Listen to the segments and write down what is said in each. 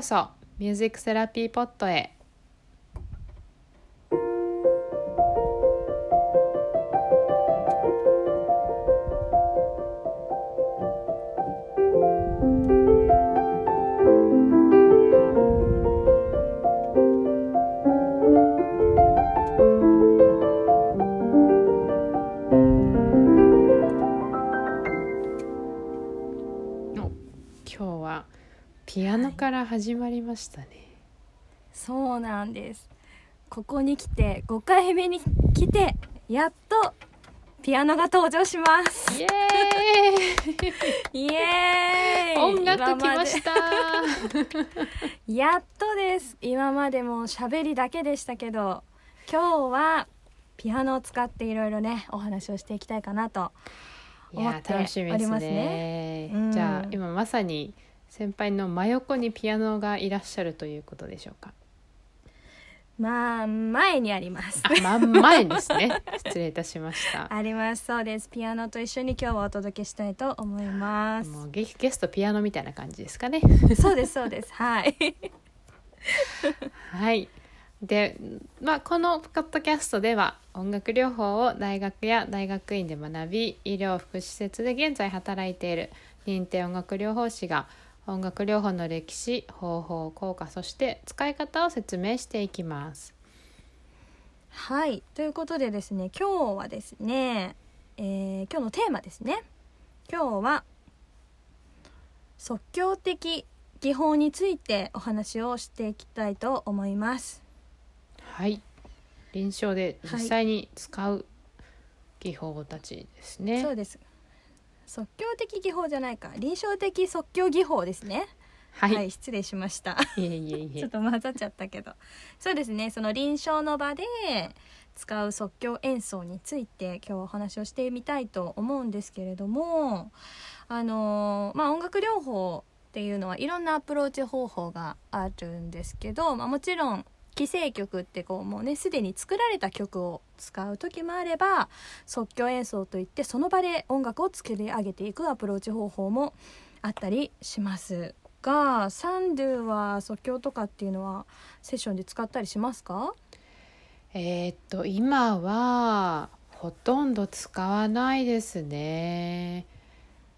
こそミュージックセラピーポットへ。から始まりましたね、そうなんです。ここに来て5回目に来てやっとピアノが登場します。イエイ。エーイ。ーイ音楽来ました。やっとです。今までも喋りだけでしたけど今日はピアノを使っていろいろねお話をしていきたいかなといや思ってー楽しみですおりますねね。うん。じゃあ今まさに先輩の真横にピアノがいらっしゃるということでしょうか？まあ前にあります。あ真ん前ですね。失礼いたしました。あります。そうです。ピアノと一緒に今日はお届けしたいと思います。もうゲゲストピアノみたいな感じですかね。そうですそうです。はい。はい。で、まあ、このポッドキャストでは音楽療法を大学や大学院で学び医療福祉施設で現在働いている認定音楽療法士が音楽療法の歴史方法効果そして使い方を説明していきます。はいということでですね今日はですね、えー今日のテーマですね今日は即興的技法についてお話をしていきたいと思いますはい。臨床で実際に使う技法たちですね。そうです即興的技法じゃないか。臨床的即興技法ですね。は。はいい、失礼しました。ちょっ。と混ざっちゃったけど。そうですね。その臨床の場で使う即興演奏について今日はお話をしてみたいと思うんですけれどもあのーまあ音楽療法っていうのはいろんなアプローチ方法があるんですけど、まあ、もちろん既成曲ってこうもうねすでに作られた曲を使う時もあれば即興演奏といってその場で音楽を作り上げていくアプローチ方法もあったりしますがサンドゥは即興とかっていうのはセッションで使ったりしますか？えーっと今はほとんど使わないですね。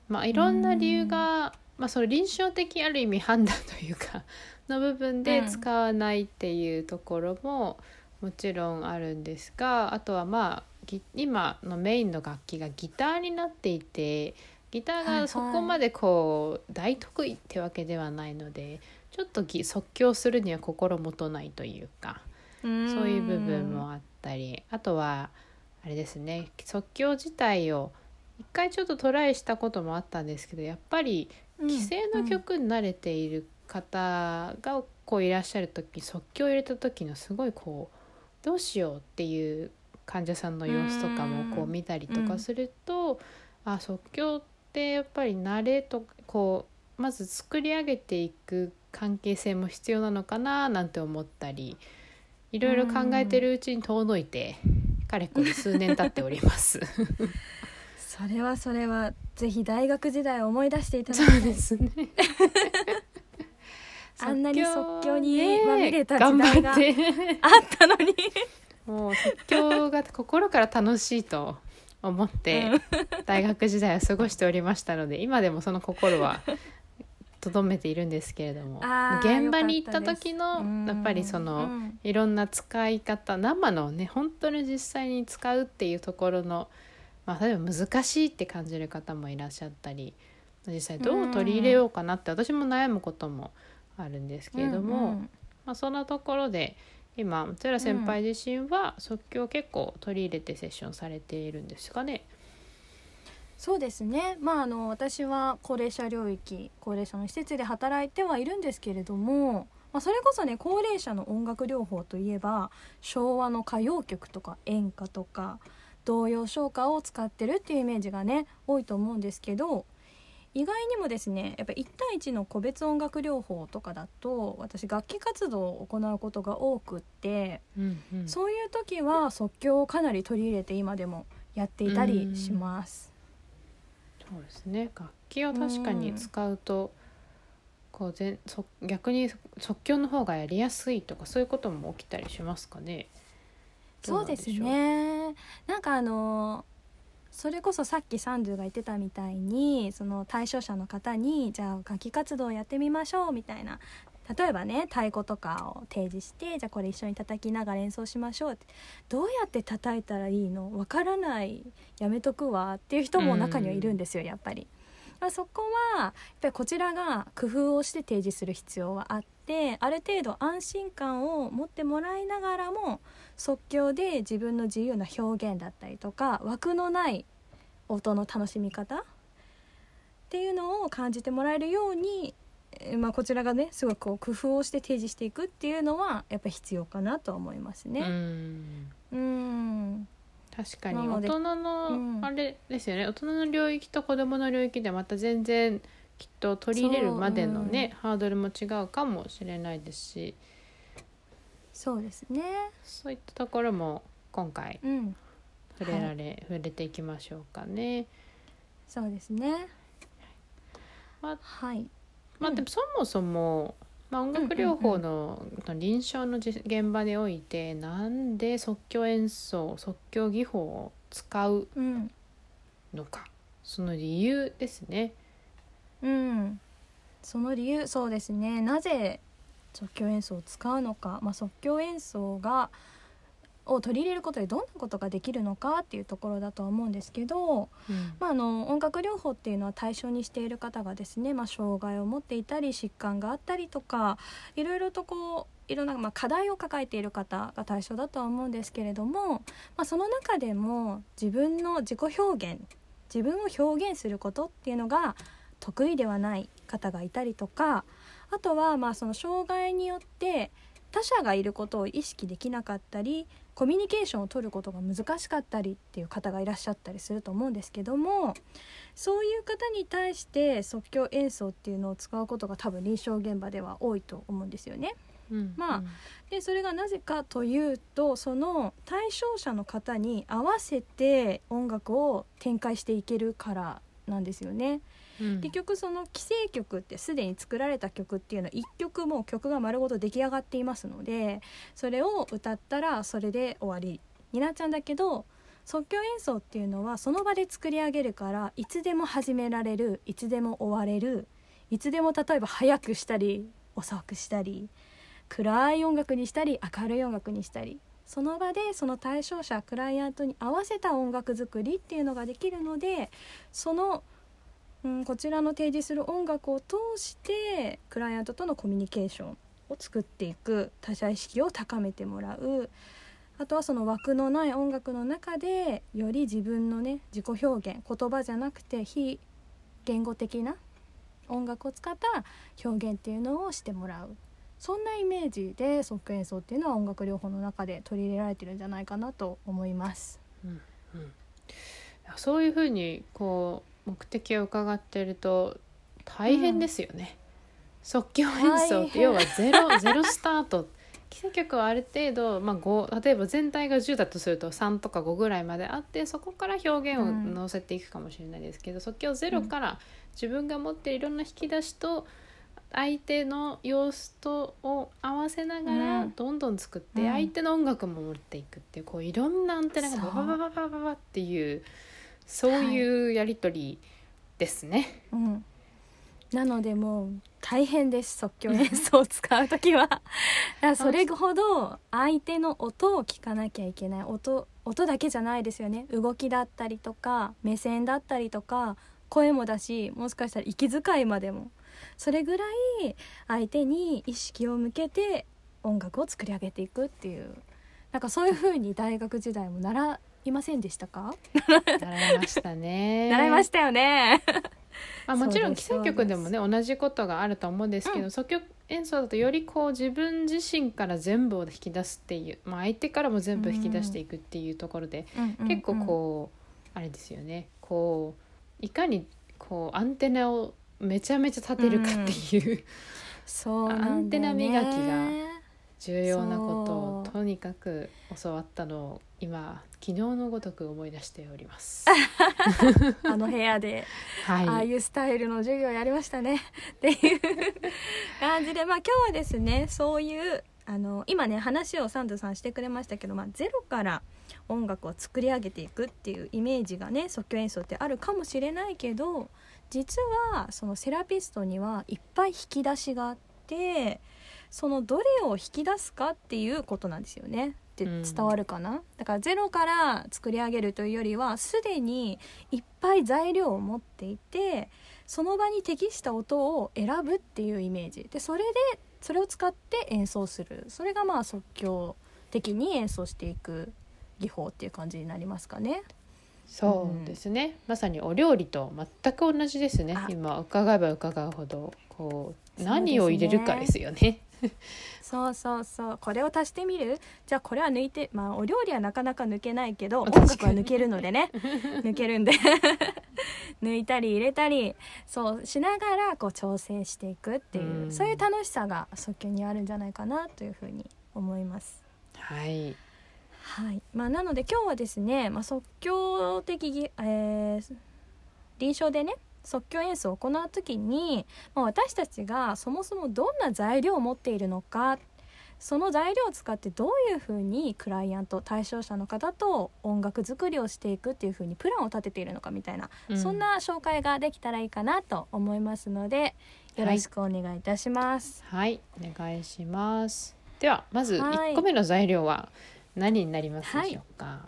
まあいろんな理由が、まあその臨床的ある意味判断というか の部分でうん使わないっていうところももちろんあるんですがあとはまあギ今のメインの楽器がギターになっていてギターがそこまでこう大得意ってわけではないのでちょっとぎ即興するには心もとないというか。そういう部分もあったりあとはあれですね即興自体を一回ちょっとトライしたこともあったんですけどやっぱり既成の曲に慣れている方がこういらっしゃる時即興を入れた時のすごいこうどうしようっていう患者さん。の様子とかもこう見たりとかすると、あ即興ってやっぱり慣れとこうまず作り上げていく関係性も必要なのかななん。て思ったりいろいろ考えてるうちに遠のいてかれこれ数年経っております。それはそれはぜひ大学時代を思い出していただそきたい。うですね。あんなに即興にねまみれた時頑代が張ってあったのに。もう即興が心から楽しいと思って大学時代を過ごしておりましたので今でもその心はとどめているんですけれども現場に行った時のやっぱりその、うん。いろんな使い方生のね本当に実際に使うっていうところの、まあ、例えば難しいって感じる方もいらっしゃったり実際どう取り入れようかなって私も悩むこともあるんですけれども、うんうん。まあ、そんなところで今松浦先輩自身は即興を結構取り入れてセッションされているんですかね？そうですね。まああの私は高齢者領域高齢者の施設で働いてはいるんですけれども、まあ、それこそね高齢者の音楽療法といえば昭和の歌謡曲とか演歌とか童謡唱歌を使ってるっていうイメージがね多いと思うんですけど意外にもですねやっぱ1対1の個別音楽療法とかだと私楽器活動を行うことが多くってうんうん。そういう時は即興をかなり取り入れて今でもやっていたりします。そうですね。楽器を確かに使うと、ここう全そ逆に即興の方がやりやすいとかそういうことも起きたりしますかね？どそうですね。なんかあのそれこそさっきサンドゥが言ってたみたいにその対象者の方にじゃあ楽器活動をやってみましょうみたいな例えばね太鼓とかを提示してじゃあこれ一緒に叩きながら演奏しましょうってどうやって叩いたらいいのわからない。やめとくわ。っていう人も中にはいるんですよやっぱり。まあ、そこはやっぱりこちらが工夫をして提示する必要はあってある程度安心感を持ってもらいながらも即興で自分の自由な表現だったりとか枠のない音の楽しみ方っていうのを感じてもらえるように、えまあ、こちらがねすごくこう工夫をして提示していくっていうのはやっぱ必要かなとは思いますね。うん。うん。確かに。大人の、うん。あれですよね。大人の領域と子どもの領域でまた全然きっと取り入れるまでのね、ハードルも違うかもしれないですしそうですね。そういったところも今回うん、触れられ、触れていきましょうかね。そうですね。まあはい。まあ、うんでもそもそも、まあ、音楽療法の臨床のじ現場においてなんで即興演奏即興技法を使ううん、のかその理由ですね。うん。その理由そうですね。なぜ即興演奏を使うのか、まあ、即興演奏がを取り入れることでどんなことができるのかっていうところだとは思うんですけど、うん。まあ、あの音楽療法っていうのは対象にしている方がですね、まあ、障害を持っていたり疾患があったりとかいろいろとこういろんな、まあ、課題を抱えている方が対象だとは思うんですけれども、まあ、その中でも自分の自己表現自分を表現することっていうのが得意ではない方がいたりとかあとはまあその障害によって他者がいることを意識できなかったりコミュニケーションを取ることが難しかったりっていう方がいらっしゃったりすると思うんですけどもそういう方に対して即興演奏っていうのを使うことが多分臨床現場では多いと思うんですよね。うんまあでそれがなぜかというとその対象者の方に合わせて音楽を展開していけるからなんですよね。うん。結局その既成曲ってすでに作られた曲っていうのは1曲もう曲が丸ごと出来上がっていますのでそれを歌ったらそれで終わり。になっちゃうんだけど即興演奏っていうのはその場で作り上げるからいつでも始められるいつでも終われるいつでも例えば早くしたり遅くしたり暗い音楽にしたり明るい音楽にしたりその場でその対象者クライアントに合わせた音楽作りっていうのができるのでその、うん、こちらの提示する音楽を通してクライアントとのコミュニケーションを作っていく他者意識を高めてもらう。あとはその枠のない音楽の中でより自分のね自己表現言葉じゃなくて非言語的な音楽を使った表現っていうのをしてもらう。そんなイメージで即演奏っていうのは音楽療法の中で取り入れられてるんじゃないかなと思います。うんうん。そういうふうにこう目的を伺ってると大変ですよね。即興演奏って要はゼロ ゼロスタート。既成曲はある程度、まあ、5例えば全体が10だとすると3とか5ぐらいまであってそこから表現をうん。乗せていくかもしれないですけど、即興ゼロから自分が持っているいろんな引き出しと相手の様子とを合わせながらうん。どんどん作って、うん。相手の音楽も持っていくっていうこういろんなアンテナがバババババババっていうそういうやり取りですね。うん、なのでもう大変です即興演奏を使う時は。それほど相手の音を聞かなきゃいけない。音音だけじゃないですよね。動きだったりとか目線だったりとか声もだしもしかしたら息遣いまでも。それぐらい相手に意識を向けて音楽を作り上げていくっていう。なんかそういう風に大学時代も習いませんでしたか？習いましたね。習いましたよね。まあ、もちろんそうです既成曲でもね同じことがあると思うんですけど、うん。即興演奏だとよりこう自分自身から全部を引き出すっていう、まあ、相手からも全部引き出していくっていうところで、結構こうあれですよね。こういかにこうアンテナをめちゃめちゃ立てるかっていう、そうねアンテナ磨きが重要なことをとにかく教わったのを今昨日のごとく思い出しております。あの部屋で、はい、ああいうスタイルの授業やりましたね っていう感じでまあ今日はですねそういうあの今ね話をサンドさんしてくれましたけど、まあ、ゼロから音楽を作り上げていくっていうイメージがね即興演奏ってあるかもしれないけど実はそのセラピストにはいっぱい引き出しがあってそのどれを引き出すかっていうことなんですよね。ってうん。伝わるかな、だからゼロから作り上げるというよりはすでにいっぱい材料を持っていてその場に適した音を選ぶっていうイメージ。でそれでそれを使って演奏する。それがまあ即興的に演奏していく技法っていう感じになりますかね。そうですね、まさにお料理と全く同じですね。あ。今伺えば伺うほどこう何を入れるかですよね。そうそうそう。これを足してみる？じゃあこれは抜いてまあお料理はなかなか抜けないけど音楽は抜けるのでね。抜けるんで。抜いたり入れたりそうしながらこう調整していくっていううん。そういう楽しさが即興にあるんじゃないかなというふうに思います。はい、はい。まあ、なので今日はですね、まあ、即興的ぎ、えー臨床でね即興演奏を行う時に、まあ、私たちがそもそもどんな材料を持っているのかその材料を使ってどういうふうにクライアント対象者の方と音楽作りをしていくっていうふうにプランを立てているのかみたいな、うんそんな紹介ができたらいいかなと思いますのでよろしくお願いいたします。はい、お願いします。ではまずはい1個目の材料は何になりますでしょうか？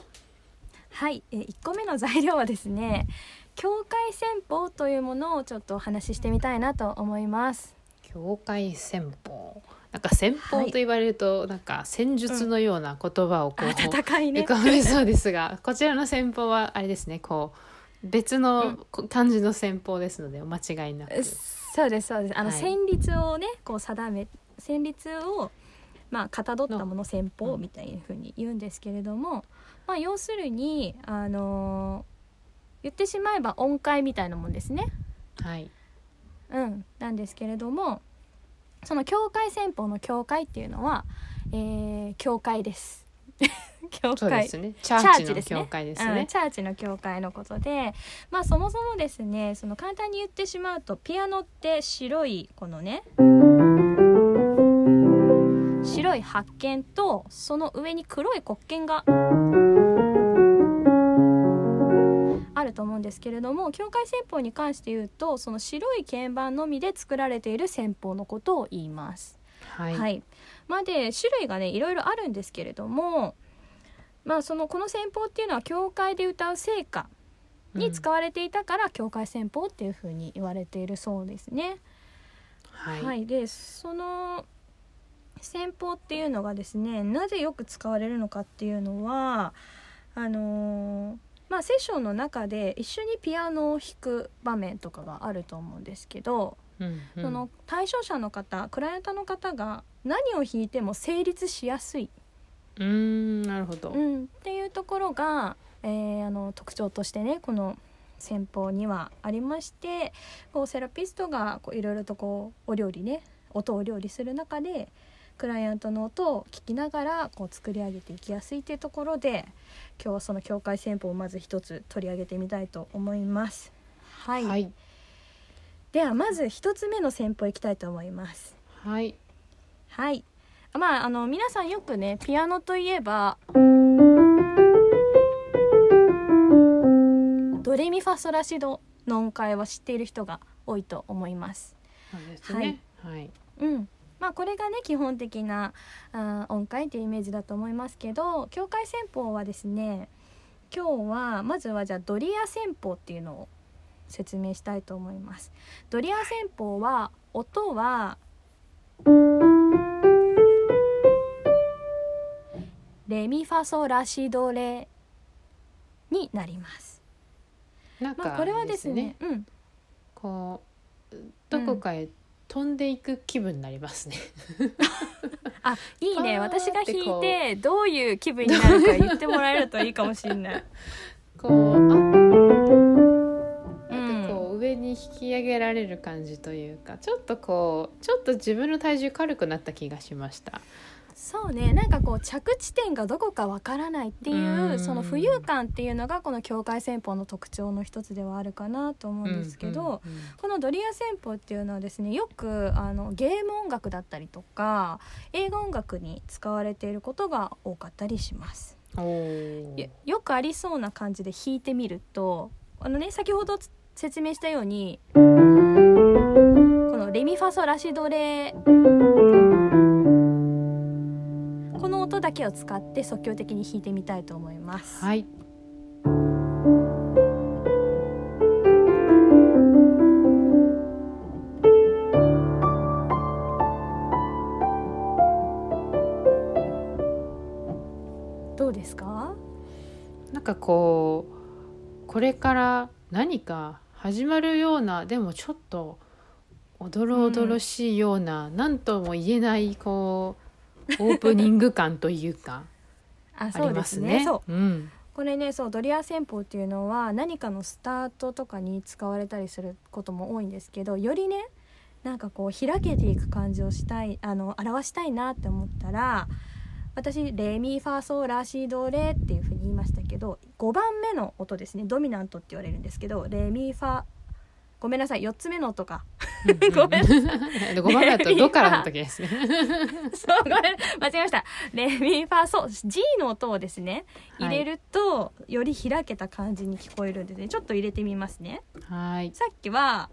はい、えー、1個目の材料はですね境界戦法というものをちょっとお話ししてみたいなと思います。境界戦法。なんか戦法と言われると、なんか戦術のような言葉をこう、あ戦いね。浮かべそうですがこちらの戦法はあれですね。こう別の漢字の戦法ですのでお間違いなく、そうですそうです。あの、はい。旋律をねこう定め旋律をまあかたどったもの。戦法みたいな風に言うんですけれども、まあ要するにあのー言ってしまえば音階みたいなもんですね。はいうん、なんですけれどもその境界戦法の境界っていうのは、えー、教会です。教そうで会すねチャーチのですね。チャーチの教会のことでまあそもそもですねその簡単に言ってしまうとピアノって白いこのね白い白鍵とその上に黒い黒鍵があると思うんですけれども境界戦法に関して言うとその白い鍵盤のみで作られている戦法のことを言います。はい、はい、まあで種類がねいろいろあるんですけれどもまあそのこの戦法っていうのは教会で歌う聖歌に使われていたから、教会戦法っていうふうに言われているそうですね。はい、はい、でその戦法っていうのがですねなぜよく使われるのかっていうのはあのーまあセッションの中で一緒にピアノを弾く場面とかがあると思うんですけど、うんうん。その対象者の方クライアントの方が何を弾いても成立しやすい、うーんなるほど、うん、っていうところが、えーあの特徴としてねこの戦法にはありましてこうセラピストがこういろいろとこうお料理ね音を料理する中でクライアントの音を聞きながらこう作り上げていきやすいというところで今日はその境界戦法をまず一つ取り上げてみたいと思います。はい、はいではまず一つ目の戦法いきたいと思います。はいはい。まああの皆さんよくねピアノといえばドレミファソラシドの音階は知っている人が多いと思います。ですねはい、うん。まあこれがね基本的なあー音階というイメージだと思いますけど境界戦法はですね今日はまずはじゃあドリア戦法っていうのを説明したいと思います。ドリア戦法は音はレミファソラシドレになります。なんかまあこれはですね、うん、こうどこかへ飛んでいく気分になりますね、あいいね。私が弾こいうてどういう気分になるか言ってもらえるといいかもしれない。こうあうなんかこう上に引き上げられる感じというかちょっとこうちょっと自分の体重軽くなった気がしましたそうね。なんかこう着地点がどこかわからないっていううん。その浮遊感っていうのがこの境界戦法の特徴の一つではあるかなと思うんですけど、うんうんこのドリア戦法っていうのはですねよくあのゲーム音楽だったりとか映画音楽に使われていることが多かったりします。よよくありそうな感じで弾いてみるとあのね先ほどつ説明したようにこのレミファソラシドレこの音だけを使って即興的に弾いてみたいと思います。はいどうですか？なんかこうこれから何か始まるようなでもちょっとおどろおどろしいような、なんとも言えないこうオープニング感というか あ、あそうでりますすね。ね。そううん、これねそうドリア戦法っていうのは何かのスタートとかに使われたりすることも多いんですけどよりねなんかこう開けていく感じをしたいあの表したいなって思ったら私レミファソラシドレっていうふうに言いましたけど5番目の音ですねドミナントって言われるんですけどレミファごめんなさい4つ目の音か。ごめん5番目だと「ド」からの時ですね。そうごめん間違えました。レミファソ G の音をですね入れると、より開けた感じに聞こえるんですねちょっと入れてみますね。はい。さっきは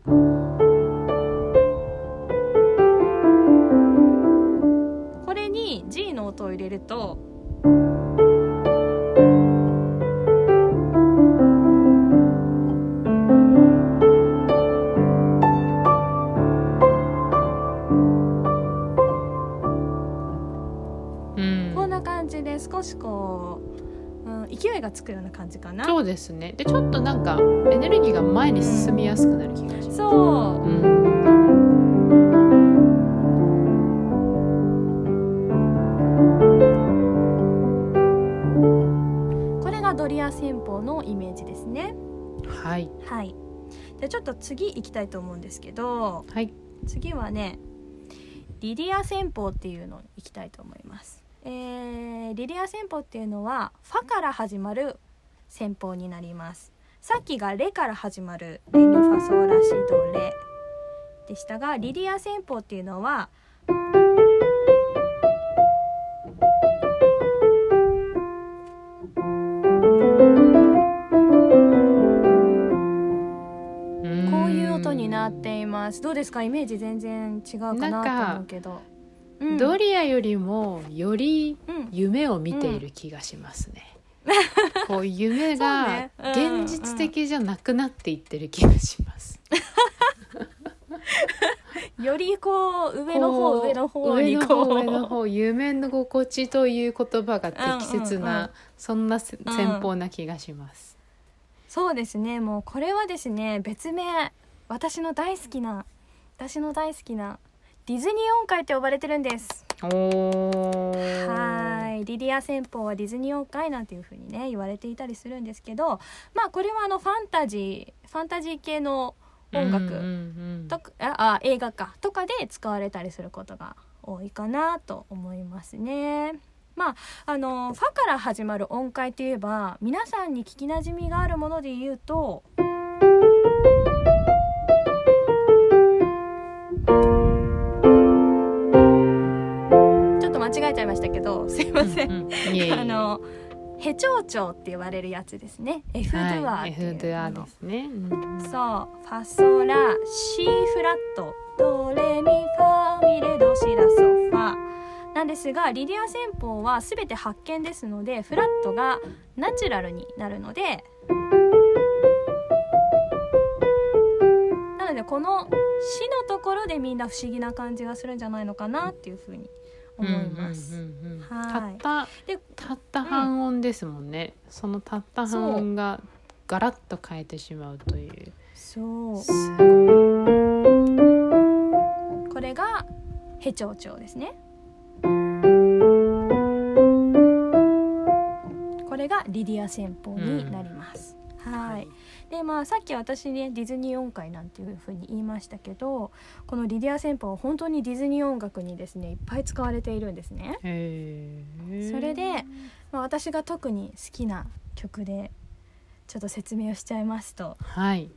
これに G の音を入れると勢いがつくような感じかな。そうですね。でちょっとなんかエネルギーが前に進みやすくなる気がします。そう。うん。これがドリア戦法のイメージですね。はい。はい。じゃあちょっと次行きたいと思うんですけどはい。次はねリディア戦法っていうのに行きたいと思います、えーリディア戦法っていうのはファから始まる戦法になります。さっきがレから始まるレミファソラシドレでしたがリディア戦法っていうのはこういう音になっています。どうですか？イメージ全然違うかなと思うけど、うん。ドリアよりもよりうん。夢を見ている気がしますね。こう夢が現実的じゃなくなっていってる気がします。よりこう上の方上の方にこう。方上の方夢の心地という言葉が適切な、うんうんうん。そんな戦法な気がします。そうですね。もうこれはですね別名。私の大好きな私の大好きなディズニー音階って呼ばれてるんです。はい。リディア戦法はディズニー音階なんていう風にね言われていたりするんですけどまあこれはあのファンタジーファンタジー系の音楽、うんうんうんとかああ映画かとかで使われたりすることが多いかなと思いますね。まああのファから始まる音階といえば皆さんに聞きなじみがあるもので言うとましたけどすいません。うんうん。いえいえあのヘチョウチョウって言われるやつですね。エフドゥアっていう F ドゥアのですね。うん。そう。ファソラシフラット。ドレミファミレドシラソファ。なんですがリディア戦法は全て発見ですのでフラットがナチュラルになるのでなのでこの「し」のところでみんな不思議な感じがするんじゃないのかなっていうふうに思います。うんうんうんうんはい。たったでたった半音ですもんね、そのたった半音がガラッと変えてしまうという。そう。すごい。これがヘチョウチョウですね。これがリディア戦法になります、はいでまあさっき私ねディズニー音階なんていうふうに言いましたけどこのリディア戦法は本当にディズニー音楽にですねいっぱい使われているんですね。それで、まあ、私が特に好きな曲でちょっと説明をしちゃいますと。はい。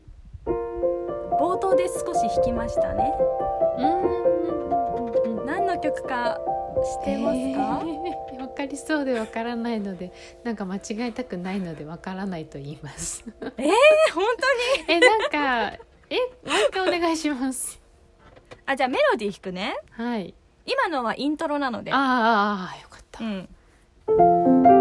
冒頭で少し弾きましたね。うん。何の曲か知ってますか、えーわかりそうでわからないのでなんか間違えたくないのでわからないと言います。えー、本当に？えなんかえもう一回お願いします。あじゃあメロディー弾くね。はい。今のはイントロなので。あーあよかった、うん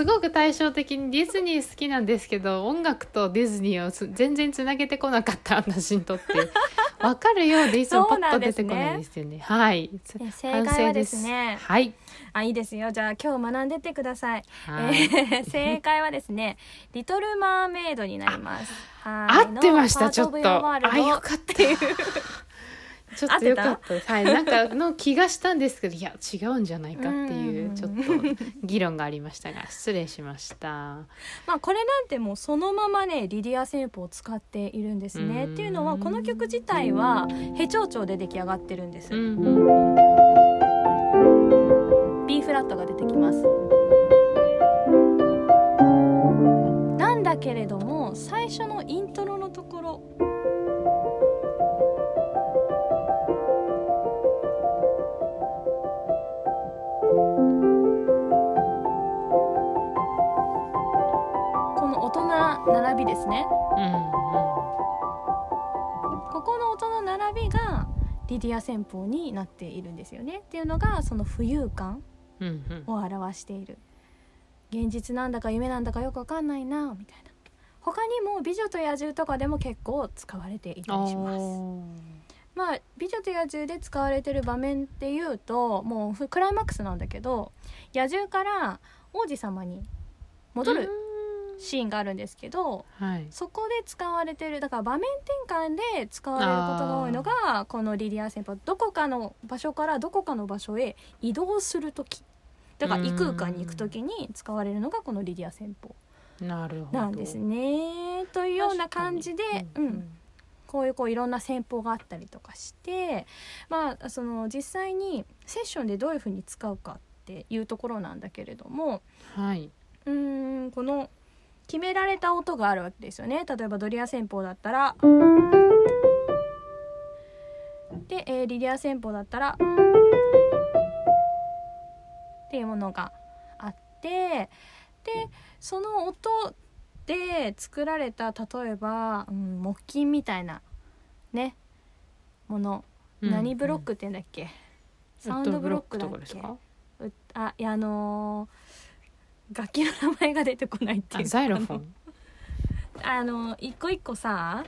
すごく対照的にディズニー好きなんですけど音楽とディズニーをつ全然つなげてこなかった私にとって分かるようでいつもパッと出てこないですよね。はいね正解はですね。はい、あいいですよ。じゃあ今日学んでってください、はい。えー正解はですね「リトル・マーメイド」になります。はい。合ってましたのちょっと。あよかった。っていうちょっとよかった。ですはいなんかの気がしたんですけどいや違うんじゃないかっていうちょっと議論がありましたが 失礼しました。まあこれなんてもうそのままねリディア戦法を使っているんですね。うん。っていうのはこの曲自体はヘ長調で出来上がってるんです、B フラットが出てきます。なんだけれども最初のイントロのところ並びですね。うんここの音の並びがリディア戦法になっているんですよね。っていうのがその浮遊感うんうん。うんを表している。現実なんだか夢なんだかよくわかんないなみたいな。他にも「美女と野獣」とかでも結構使われていたりします。おまあ「美女と野獣」で使われてる場面っていうともうクライマックスなんだけど野獣から王子様に戻るシーンがあるんですけどはい。そこで使われてるだから場面転換で使われることが多いのがこのリディア戦法どこかの場所からどこかの場所へ移動する時。だから異空間に行く時に使われるのがこのリディア戦法なるほど。なんですね。というような感じで、うん。こういうこういろんな戦法があったりとかしてまあその実際にセッションでどういうふうに使うかっていうところなんだけれどもはい、うーんこの決められた音があるわけですよね。例えばドリア戦法だったらで、えーリディア戦法だったらっていうものがあってでその音で作られた例えば、うん、木琴みたいなねもの、何ブロックって言うんだっけ、サウンドブロックだっけ？あいやあのー楽器の名前が出てこないっていう。ザイロフォンあの一個一個さ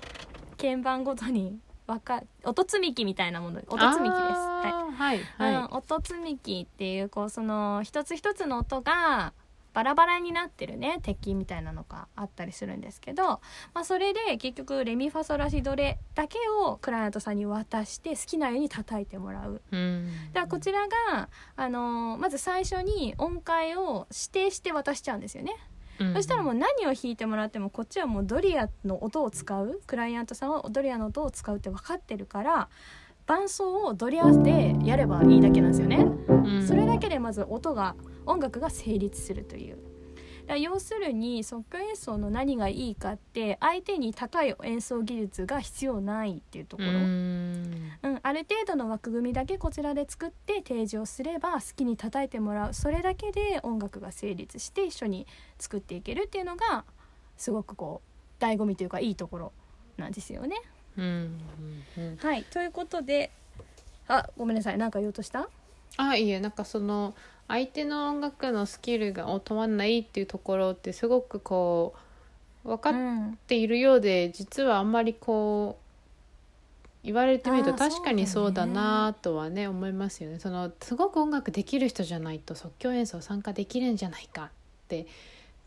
鍵盤ごとにわか音積み木みたいなもの音積み木です。はい。はいはい、音積み木っていうこうその一つ一つの音がバラバラになってるね鉄筋みたいなのがあったりするんですけど、まあ、それで結局レミファソラシドレだけをクライアントさんに渡して好きなように叩いてもらう。うんだからこちらが、あのーまず最初に音階を指定して渡しちゃうんですよね。うんそしたらもう何を弾いてもらってもこっちはもうドリアの音を使うクライアントさんはドリアの音を使うって分かってるから伴奏をドリアでやればいいだけなんですよね。うんそれだけでまず音が音楽が成立するという。だ要するに即興演奏の何がいいかって相手に高い演奏技術が必要ないっていうところ。うんうん、ある程度の枠組みだけこちらで作って提示をすれば好きに叩いてもらうそれだけで音楽が成立して一緒に作っていけるっていうのがすごくこう醍醐味というかいいところなんですよね。うんうんうんうん。はいということで、あごめんなさいなんか言おうとした？あいいえなんかその相手の音楽のスキルがを問わないっていうところってすごくこう分かっうんているようで、実はあんまりこう言われてみると確かにそそううだなとはね思いますよね。そのすごく音楽できる人じゃないと即興演奏参加できるんじゃないかって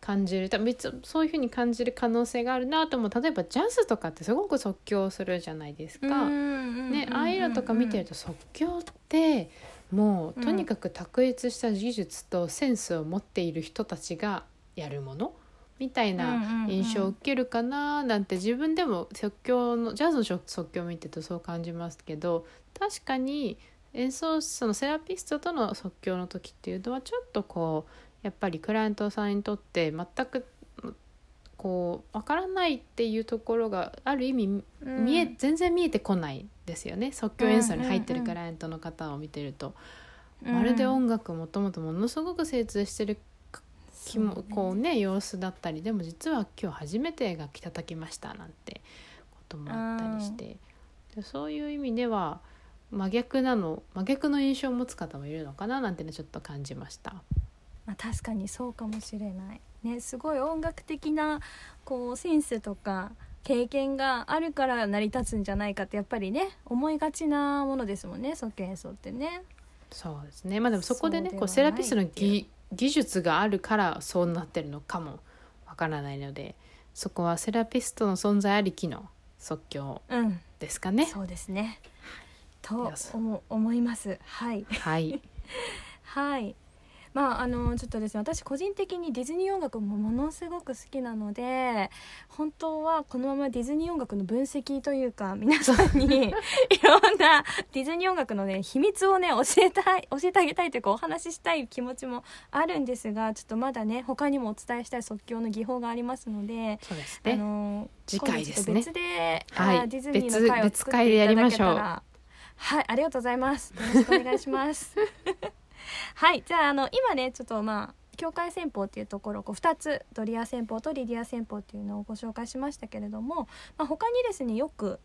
感じる。多分そういうふうに感じる可能性があるなと思う。例えばジャズとかってすごく即興するじゃないですか。ね、ああいうのとか見てると即興ってもうとにかく卓越した技術とセンスを持っている人たちがやるもの？みたいな印象を受けるかななんて自分でも即興のジャズの即興を見てるとそう感じますけど確かに演奏そのセラピストとの即興の時っていうのはちょっとこうやっぱりクライアントさんにとって全くこうわからないっていうところがある意味見え全然見えてこないですよね。即興演奏に入ってるクライアントの方を見てると、まるで音楽もともとものすごく精通してる気もこうね様子だったりでも実は今日初めて楽器叩きましたなんてこともあったりして。でそういう意味では真逆なの真逆の印象を持つ方もいるのかななんてねちょっと感じました。まあ、確かにそうかもしれない。ね、すごい音楽的なこうセンスとか経験があるから成り立つんじゃないかってやっぱりね思いがちなものですもんね即興演奏ってね。そうですねまあでもそこでねこうセラピストの技技術があるからそうなってるのかもわからないのでそこはセラピストの存在ありきの即興うん、ですかね。そうですね。と思います。はいはい、はい。まああのちょっとですね私個人的にディズニー音楽もものすごく好きなので本当はこのままディズニー音楽の分析というか皆さんに いろんなディズニー音楽のね秘密をね教えたい教えてあげたいというかお話ししたい気持ちもあるんですがちょっとまだね他にもお伝えしたい即興の技法がありますのであそうですね。の次回ですね。別で、はい。ディズニーの回を別作っていただけた別回でやりましょうらはいありがとうございます。よろしくお願いします はいじゃああの今ねちょっとまあ境界戦法っていうところをこう2つドリア戦法とリディア戦法っていうのをご紹介しましたけれども、まあ、他にですねよく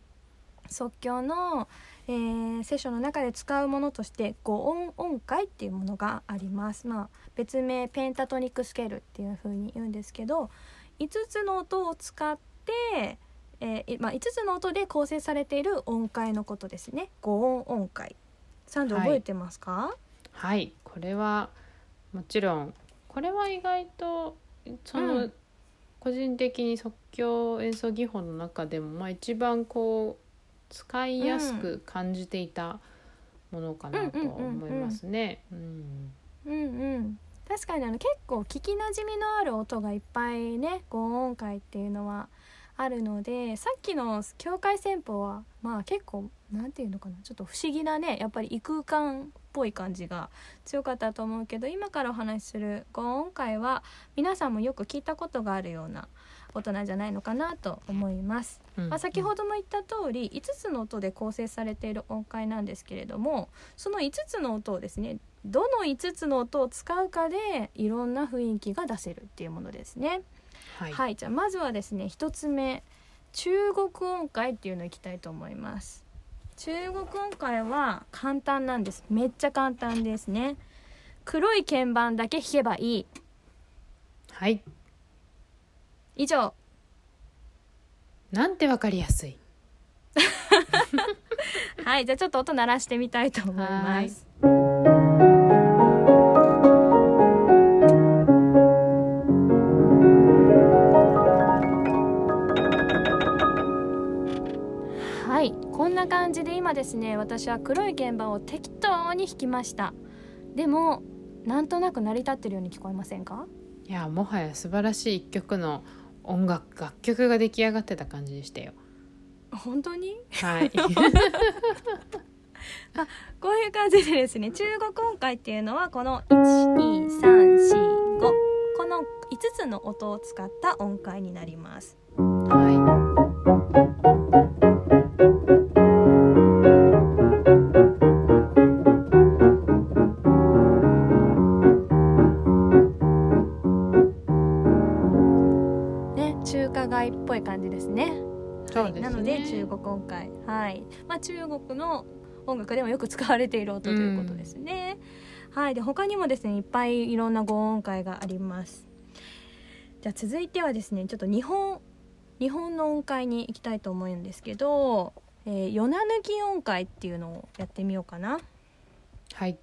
即興の、えーセッションの中で使うものとして5音音階っていうものがあります。まあ、別名ペンタトニックスケールっていう風に言うんですけど5つの音を使って、えーいまあ、5つの音で構成されている音階のことですね5音音階。サンドはい覚えてますか、はいこれはもちろんこれは意外とそうの、ん。個人的に即興演奏技法の中でも、まあ、一番こう使いやすく感じていたものかなとは思いますね。うん。うんうん。確かにあの結構聞きなじみのある音がいっぱいね5音階っていうのはあるのでさっきの境界戦法はまあ結構なんていうのかなちょっと不思議なねやっぱり異空間っぽい感じが強かったと思うけど今からお話しする5音階は皆さんもよく聞いたことがあるような音なんじゃないのかなと思います。うんまあ、先ほども言った通り5つの音で構成されている音階なんですけれどもその5つの音をですねどの5つの音を使うかでいろんな雰囲気が出せるっていうものですね。はい、はい、じゃあまずはですね1つ目中国音階っていうのをいきたいと思います。中国音階は簡単なんです。めっちゃ簡単ですね。黒い鍵盤だけ弾けばいい。はい、以上。なんてわかりやすい。はい、じゃあちょっと音鳴らしてみたいと思います。感じで今ですね私は黒い鍵盤を適当に弾きました。でもなんとなく成り立ってるように聞こえませんか？いやもはや素晴らしい一曲の音楽楽曲が出来上がってた感じでしたよ。本当に？はい。こういう感じでですね中国音階っていうのはこの12345この5つの音を使った音階になります。はね楽でもよく使われている音ということですね。はい、で他にもですねいっぱいいろんな合音階があります。じゃあ続いてはですねちょっと日本日本の音階に行きたいと思うんですけど、えー、夜な抜き音階っていうのをやってみようかな。はい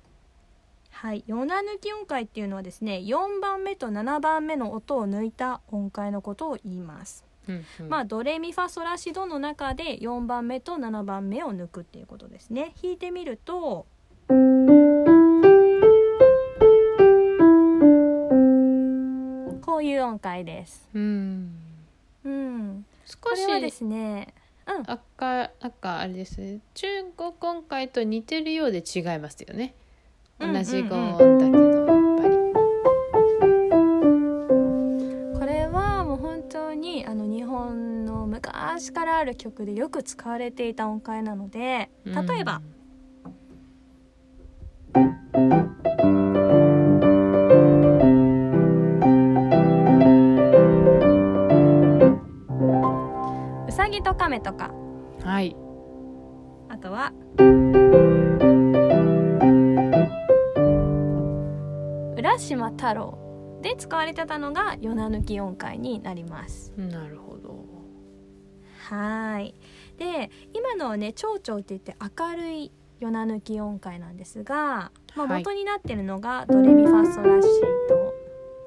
はい、夜な抜き音階っていうのはですね4番目と7番目の音を抜いた音階のことを言います。うんうん。まあドレミファソラシドの中で4番目と7番目を抜くっていうことですね。弾いてみるとこういう音階です。うん。うん、少これはでしすね、うん、赤なんかあれです。ね中国音階と似てるようで違いますよね。同じ語音だけど。やっぱ本の昔からある曲でよく使われていた音階なので例えば、うさぎと亀とか。うんはい。あとは。浦島太郎で使われてたのが夜な抜き音階になります。なるほど。はい。で今のはね蝶々って言って明るい夜な抜き音階なんですが、まあ、はい。元になってるのがドレミファソラシド、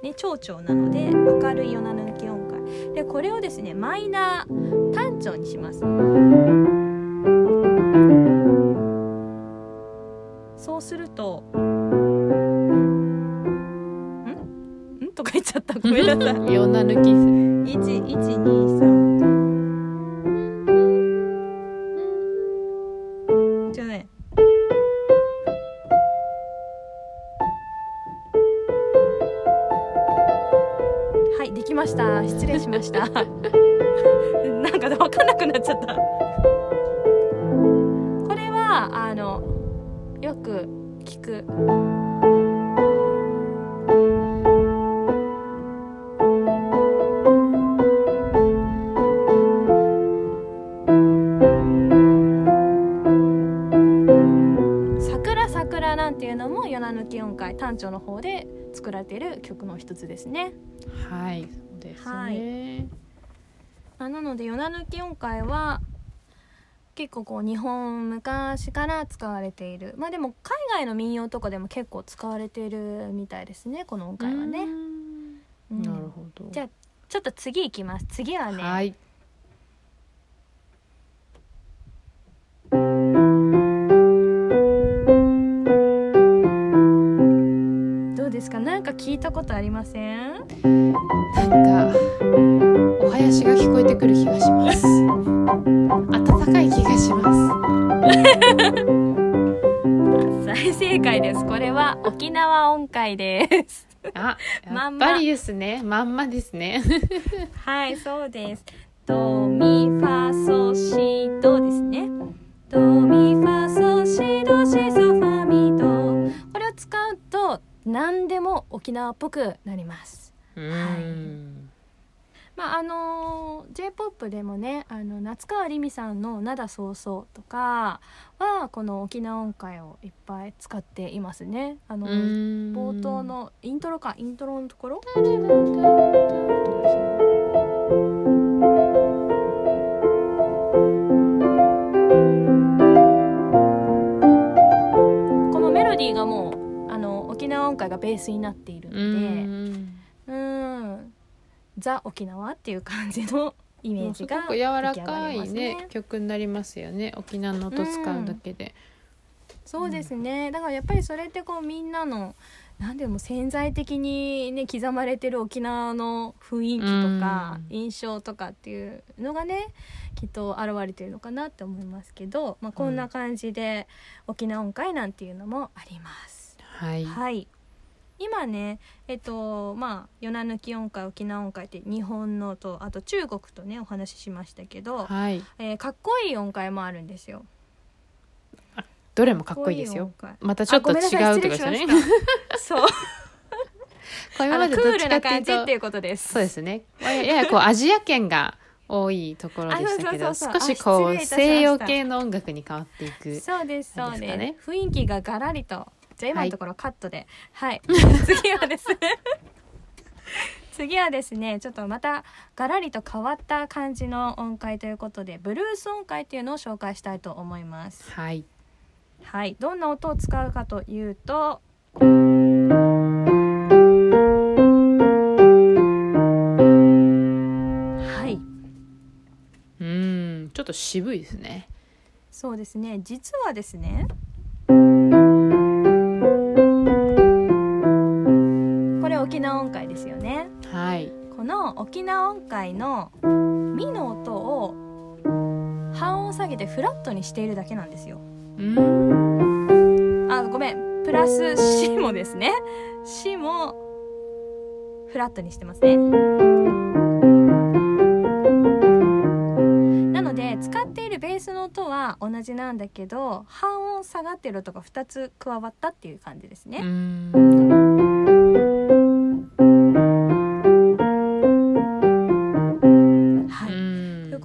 ね、蝶々なので明るい夜な抜き音階。でこれをですねマイナー単調にします。そうするとんんとか言っちゃったごめんなさい夜な抜き一一二三。じゃあね。はい、できました。失礼しました。ている曲の一つですね。はいそうですね、はい。まあなので夜な抜き音階は結構こう日本昔から使われている。まあでも海外の民謡とかでも結構使われているみたいですねこの音階はね。ううん。ん。なるほど。じゃあちょっと次いきます。次はね、はいですか？なんか聞いたことありません？なんかお囃子が聞こえてくる気がします。暖かい気がします。大正解です。これは沖縄音階です。あ やっぱりですね。まんまですね。はいそうです。ドミファソシドですね。ドミファ何でも沖縄っぽくなります。うん。まああの J−POP でもねあの夏川りみさんの「灘そうそう」とかはこの沖縄音階をいっぱい使っていますね。あのうん。冒頭のイントロかイントロのところ。このメロディーがもう音階がベースになっているのうでんうんザ沖縄っていう感じのイメージがすごく柔らかいね曲になりますよね。沖縄の音使うだけで、そうですね、だからやっぱりそれってこうみんなの何でも潜在的にね刻まれてる沖縄の雰囲気とかうん。印象とかっていうのがねきっと現れてるのかなって思いますけど、まあ、こんな感じで沖縄音階なんていうのもあります。はい、はい今ねえっとまあ与那抜き音階沖縄音階って日本のとあと中国とねお話ししましたけど、はい、えーかっこいい音階もあるんですよ。どれもかっこいいですよ。またちょっと違うとですよねそう。これあまのクールな感じっていうことです。そうですね。やややこうアジア圏が多いところでしたけどあそうそうそう少しこう西洋系の音楽に変わっていくそうですそうです。雰囲気がガラリとじゃあ今のところカットで。はい、次はですね。次はですねちょっとまたガラリと変わった感じの音階ということでブルース音階っていうのを紹介したいと思います。はい。はい。どんな音を使うかというとはい。うんちょっと渋いですね。そうですね。実はですね沖縄音階ですよね。はい。この沖縄音階のミの音を半音下げてフラットにしているだけなんですよ。うん。あごめん。プラスシもですね。シもフラットにしてますね。なので使っているベースの音は同じなんだけど半音下がってる音が2つ加わったっていう感じですうね、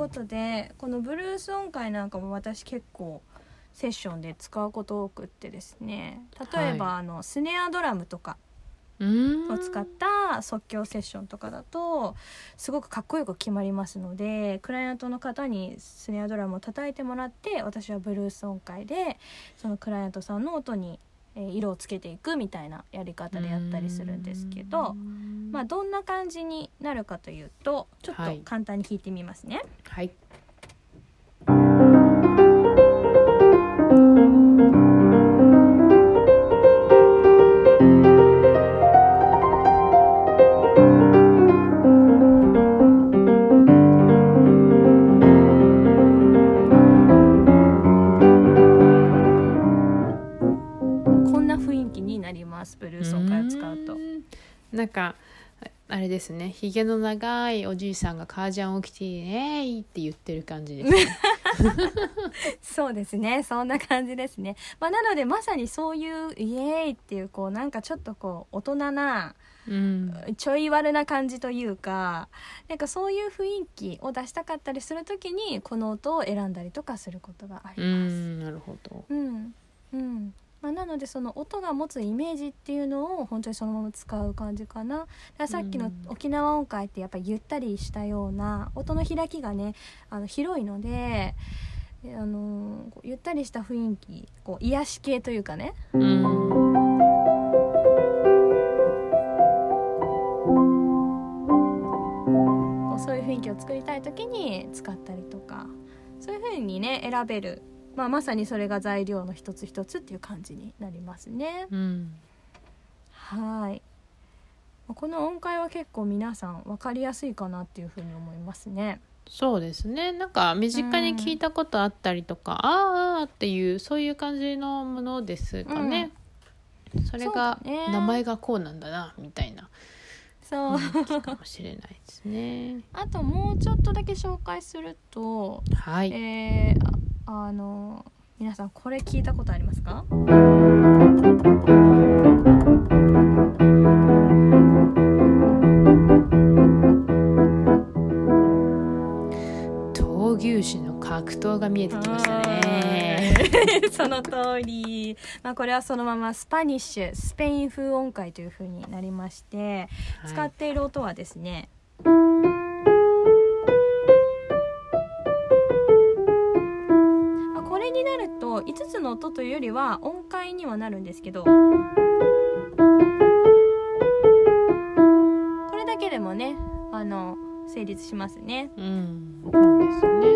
ことでこのブルース音階なんかも私結構セッションで使うこと多くってですね。例えば、はあのスネアドラムとかうん。を使った即興セッションとかだとすごくかっこよく決まりますのでクライアントの方にスネアドラムを叩いてもらって私はブルース音階でそのクライアントさんの音にえー色をつけていくみたいなやり方でやったりするんですけどまあどんな感じになるかというとちょっとはい。簡単に弾いてみますね。はい。こなんかあれですねひげの長いおじいさんが革ジャンを着て「えーい!」って言ってる感じですね そうですねそんな感じですね、まあ、なのでまさにそういうイエーイっていうこうなんかちょっとこう大人なうんちょい悪な感じというかなんかそういう雰囲気を出したかったりする時にこの音を選んだりとかすることがありうます。んなるほどうんうんまあ、なのでその音が持つイメージっていうのを本当にそのまま使う感じかな。さっきのうん沖縄音階ってやっぱりゆったりしたような音の開きがねあの広いのでえあのゆったりした雰囲気こう癒し系というかね。そういう雰囲気を作りたい時に使ったりとかそういう風にね選べる、まあ、まさにそれが材料の一つ一つっていう感じになりますね。うんはい。この音階は結構皆さん分かりやすいかなっていうふうに思いますね。そうですねなんか身近に聞いたことあったりとか、あーあーっていうそういう感じのものですかね、それがそうだね名前がこうなんだなみたいなそう。かもしれないですね あともうちょっとだけ紹介すると、はい、えーああの皆さんこれ聞いたことありますか？闘牛士の格闘が見えてきましたね。はいその通り、まあ、これはそのままスパニッシュスペイン風音階という風になりまして、使はい。っている音はですねの音というよりは音階にはなるんですけどこれだけでもねあの成立しますね。うんそうですね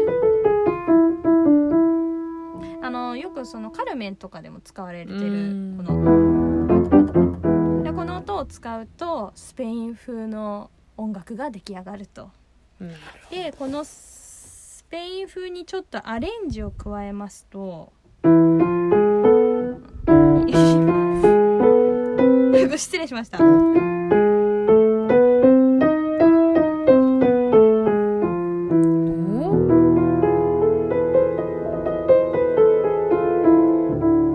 あのよくそのカルメンとかでも使われてるうんこのでこの音を使うとスペイン風の音楽が出来上がると。なるでこのスペイン風にちょっとアレンジを加えますと失礼しました。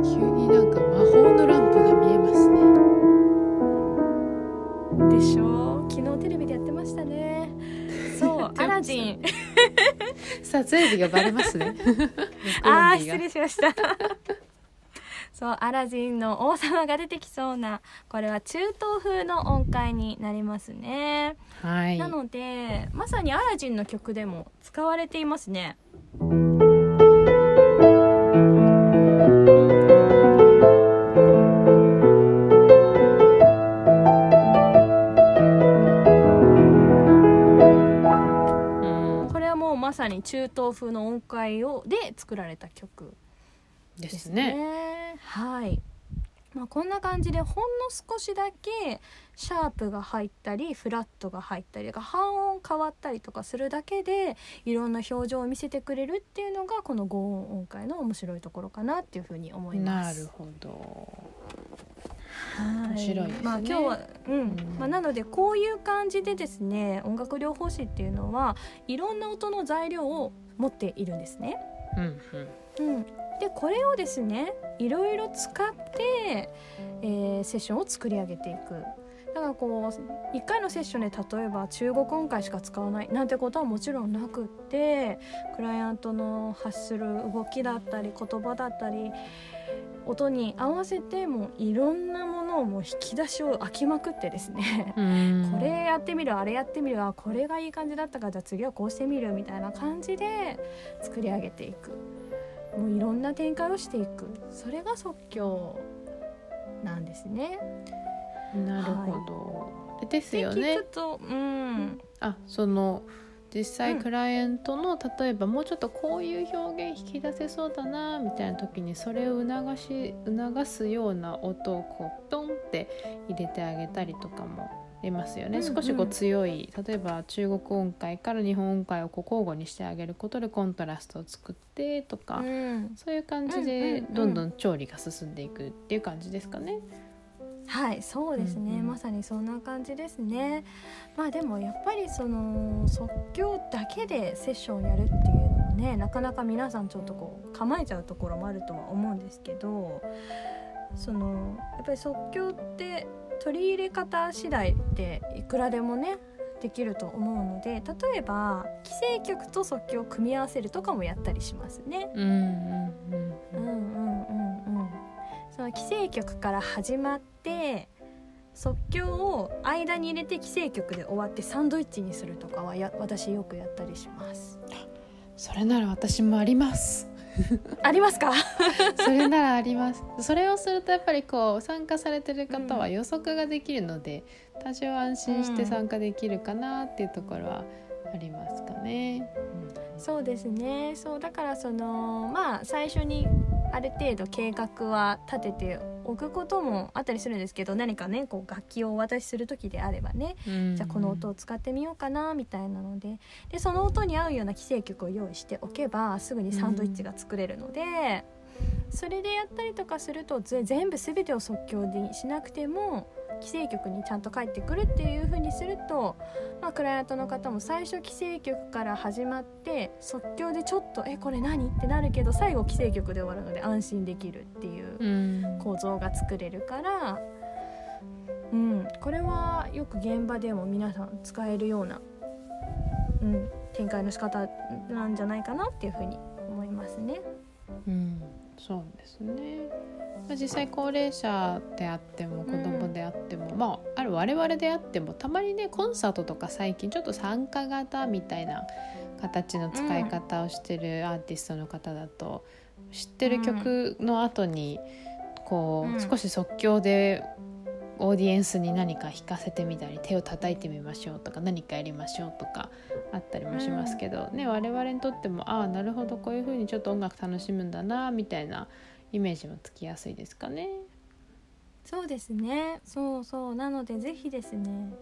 急になんか魔法のランプが見えますね。でしょ？昨日テレビでやってましたね。そうアラジン。日がバレますね。あ ー録音日が。失礼しましたそうアラジンの王様が出てきそうなこれは中東風の音階になりますね、はい。なのでまさにアラジンの曲でも使われていますね。うん。これはもうまさに中東風の音階をで作られた曲でですすねね。はい。まあこんな感じでほんの少しだけシャープが入ったりフラットが入ったりとか半音変わったりとかするだけでいろんな表情を見せてくれるっていうのがこの5音音階の面白いところかなっていうふうに思います。なるほどはい面白いですねまあ今日はうん、うんまあなのでこういう感じでですね音楽療法士っていうのはいろんな音の材料を持っているんですね。うんうんうん、でこれをですねいろいろ使って、えーセッションを作り上げていく。だからこう1回のセッションで例えば中国音階しか使わないなんてことはもちろんなくってクライアントの発する動きだったり言葉だったり音に合わせてもういろんなものをもう引き出しを開きまくってですねうん。これやってみるあれやってみるあこれがいい感じだったからじゃあ次はこうしてみるみたいな感じで作り上げていくもういろんな展開をしていく。それが即興なんですね。なるほど、ですで聞よねうん。あその実際うん。クライアントの、例えばもうちょっとこういう表現引き出せそうだなみたいな時にそれを促し促すような音をこうドンって入れてあげたりとかも出ますよね、うんうん少しこう強い例えば中国音階から日本音階をこう交互にしてあげることでコントラストを作ってとか、うん。そういう感じでうん。どんどん調理が進んでいくっていう感じですかね。はいそうですね、うんうん。まさにそんな感じですね。まあでもやっぱりその即興だけでセッションをやるっていうのもねなかなか皆さんちょっとこう構えちゃうところもあるとは思うんですけどそのやっぱり即興って取り入れ方次第でいくらでもねできると思うので例えば既成曲と即興を組み合わせるとかもやったりしますね。うんうんうんうんうんうんうんその既成曲から始まって即興を間に入れて既成曲で終わってサンドイッチにするとかはや私よくやったりします。それなら私もあります。ありますか？それならあります。それをするとやっぱりこう参加されてる方は予測ができるので、多少安心して参加できるかなっていうところはありますかね。そうですね。そうだからそのまあ最初にある程度計画は立てておくこともあったりするんですけど何かねこう楽器をお渡しする時であればねうん。じゃあこの音を使ってみようかなみたいなので。でその音に合うような既成曲を用意しておけばすぐにサンドイッチが作れるので、それでやったりとかするとぜ全部全てを即興にしなくても既成曲にちゃんと返ってくるっていう風にすると、まあ、クライアントの方も最初既成曲から始まって即興でちょっと「えこれ何?」ってなるけど最後既成曲で終わるので安心できるっていううん構造が作れるから、うん、これはよく現場でも皆さん使えるような、うん、展開の仕方なんじゃないかなっていうふうに思いますね。うん、そうですね。まあ実際高齢者であっても子供であっても、まあある我々であってもたまにねコンサートとか最近ちょっと参加型みたいな形の使い方をしてるアーティストの方だと、知ってる曲の後にこう、うん。少し即興でオーディエンスに何か弾かせてみたり手を叩いてみましょうとか何かやりましょうとかあったりもしますけど、ね我々にとってもああなるほどこういう風にちょっと音楽楽しむんだなみたいなイメージもつきやすいですかね。そうですね。そうそう。なのでぜひですね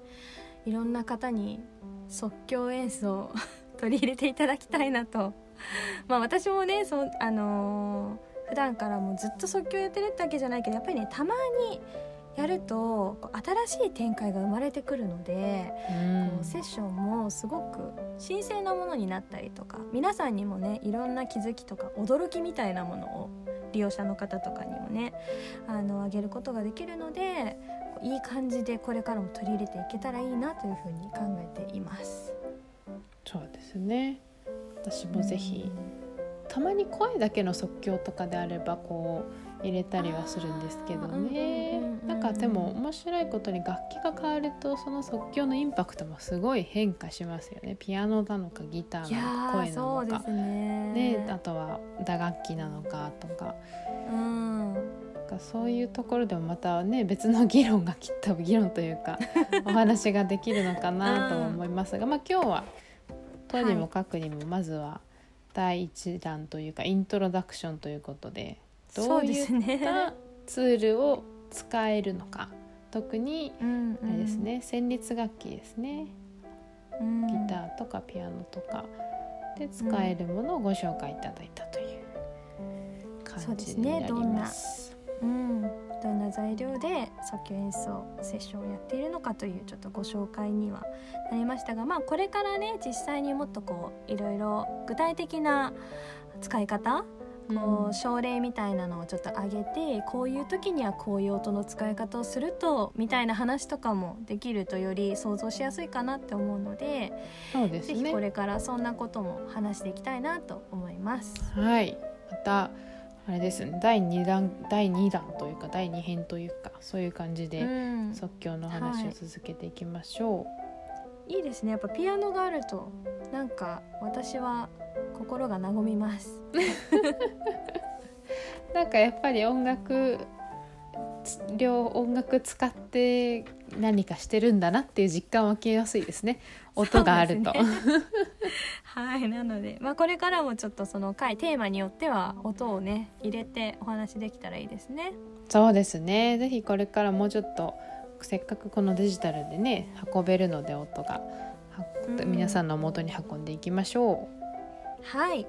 いろんな方に即興演奏を取り入れていただきたいなと。まあ私もねそうあのー普段からもうずっと即興やってるってわけじゃないけどやっぱりねたまにやると新しい展開が生まれてくるので、こうセッションもすごく新鮮なものになったりとか皆さんにもねいろんな気づきとか驚きみたいなものを利用者の方とかにもねあのあげることができるのでいい感じでこれからも取り入れていけたらいいなというふうに考えています。そうですね。私もぜひたまに声だけの即興とかであればこう入れたりはするんですけどね。なんかでも面白いことに楽器が変わるとその即興のインパクトもすごい変化しますよね。ピアノなのかギターなのか声なのか。ね、ね、あとは打楽器なのかとか。うん。かそういうところでもまたね別の議論がきっと議論というか お話ができるのかなと思いますが、まあ今日はとにもかくにもまずは第一弾というかイントロダクションということでどういったツールを使えるのか。特にあれですね旋律楽器ですね。ギターとかピアノとか。で使えるものをご紹介いただいたという感じになります。うん、どんな材料で即興演奏セッションをやっているのかというちょっとご紹介にはなりましたがまあこれからね実際にもっとこういろいろ具体的な使い方こう症例みたいなのをちょっと上げてこういう時にはこういう音の使い方をするとみたいな話とかもできるとより想像しやすいかなって思うのでそうです、ね、ぜひこれからそんなことも話していきたいなと思います。はい。またあれですね。第2弾第2弾というか第2編というかそういう感じで即興の話を続けていきましょう、はい、いいですね。やっぱピアノがあるとなんか私は心が和みます なんかやっぱり音楽両音楽使って何かしてるんだなっていう実感湧きやすいですね音があると。ね、はいなので、まあ、これからもちょっとその回テーマによっては音をね入れてお話できたらいいですね。そうですねぜひこれからもうちょっとせっかくこのデジタルでね運べるので音が、うん、皆さんの元に運んでいきましょう。はい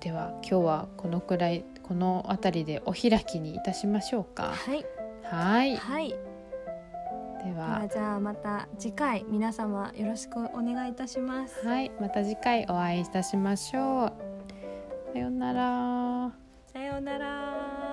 では今日はこのくらいこの辺りでお開きにいたしましょうか。はい。はい。はい。ではじゃあまた次回皆様よろしくお願いいたします。はい、また次回お会いいたしましょう。さようなら。さようなら。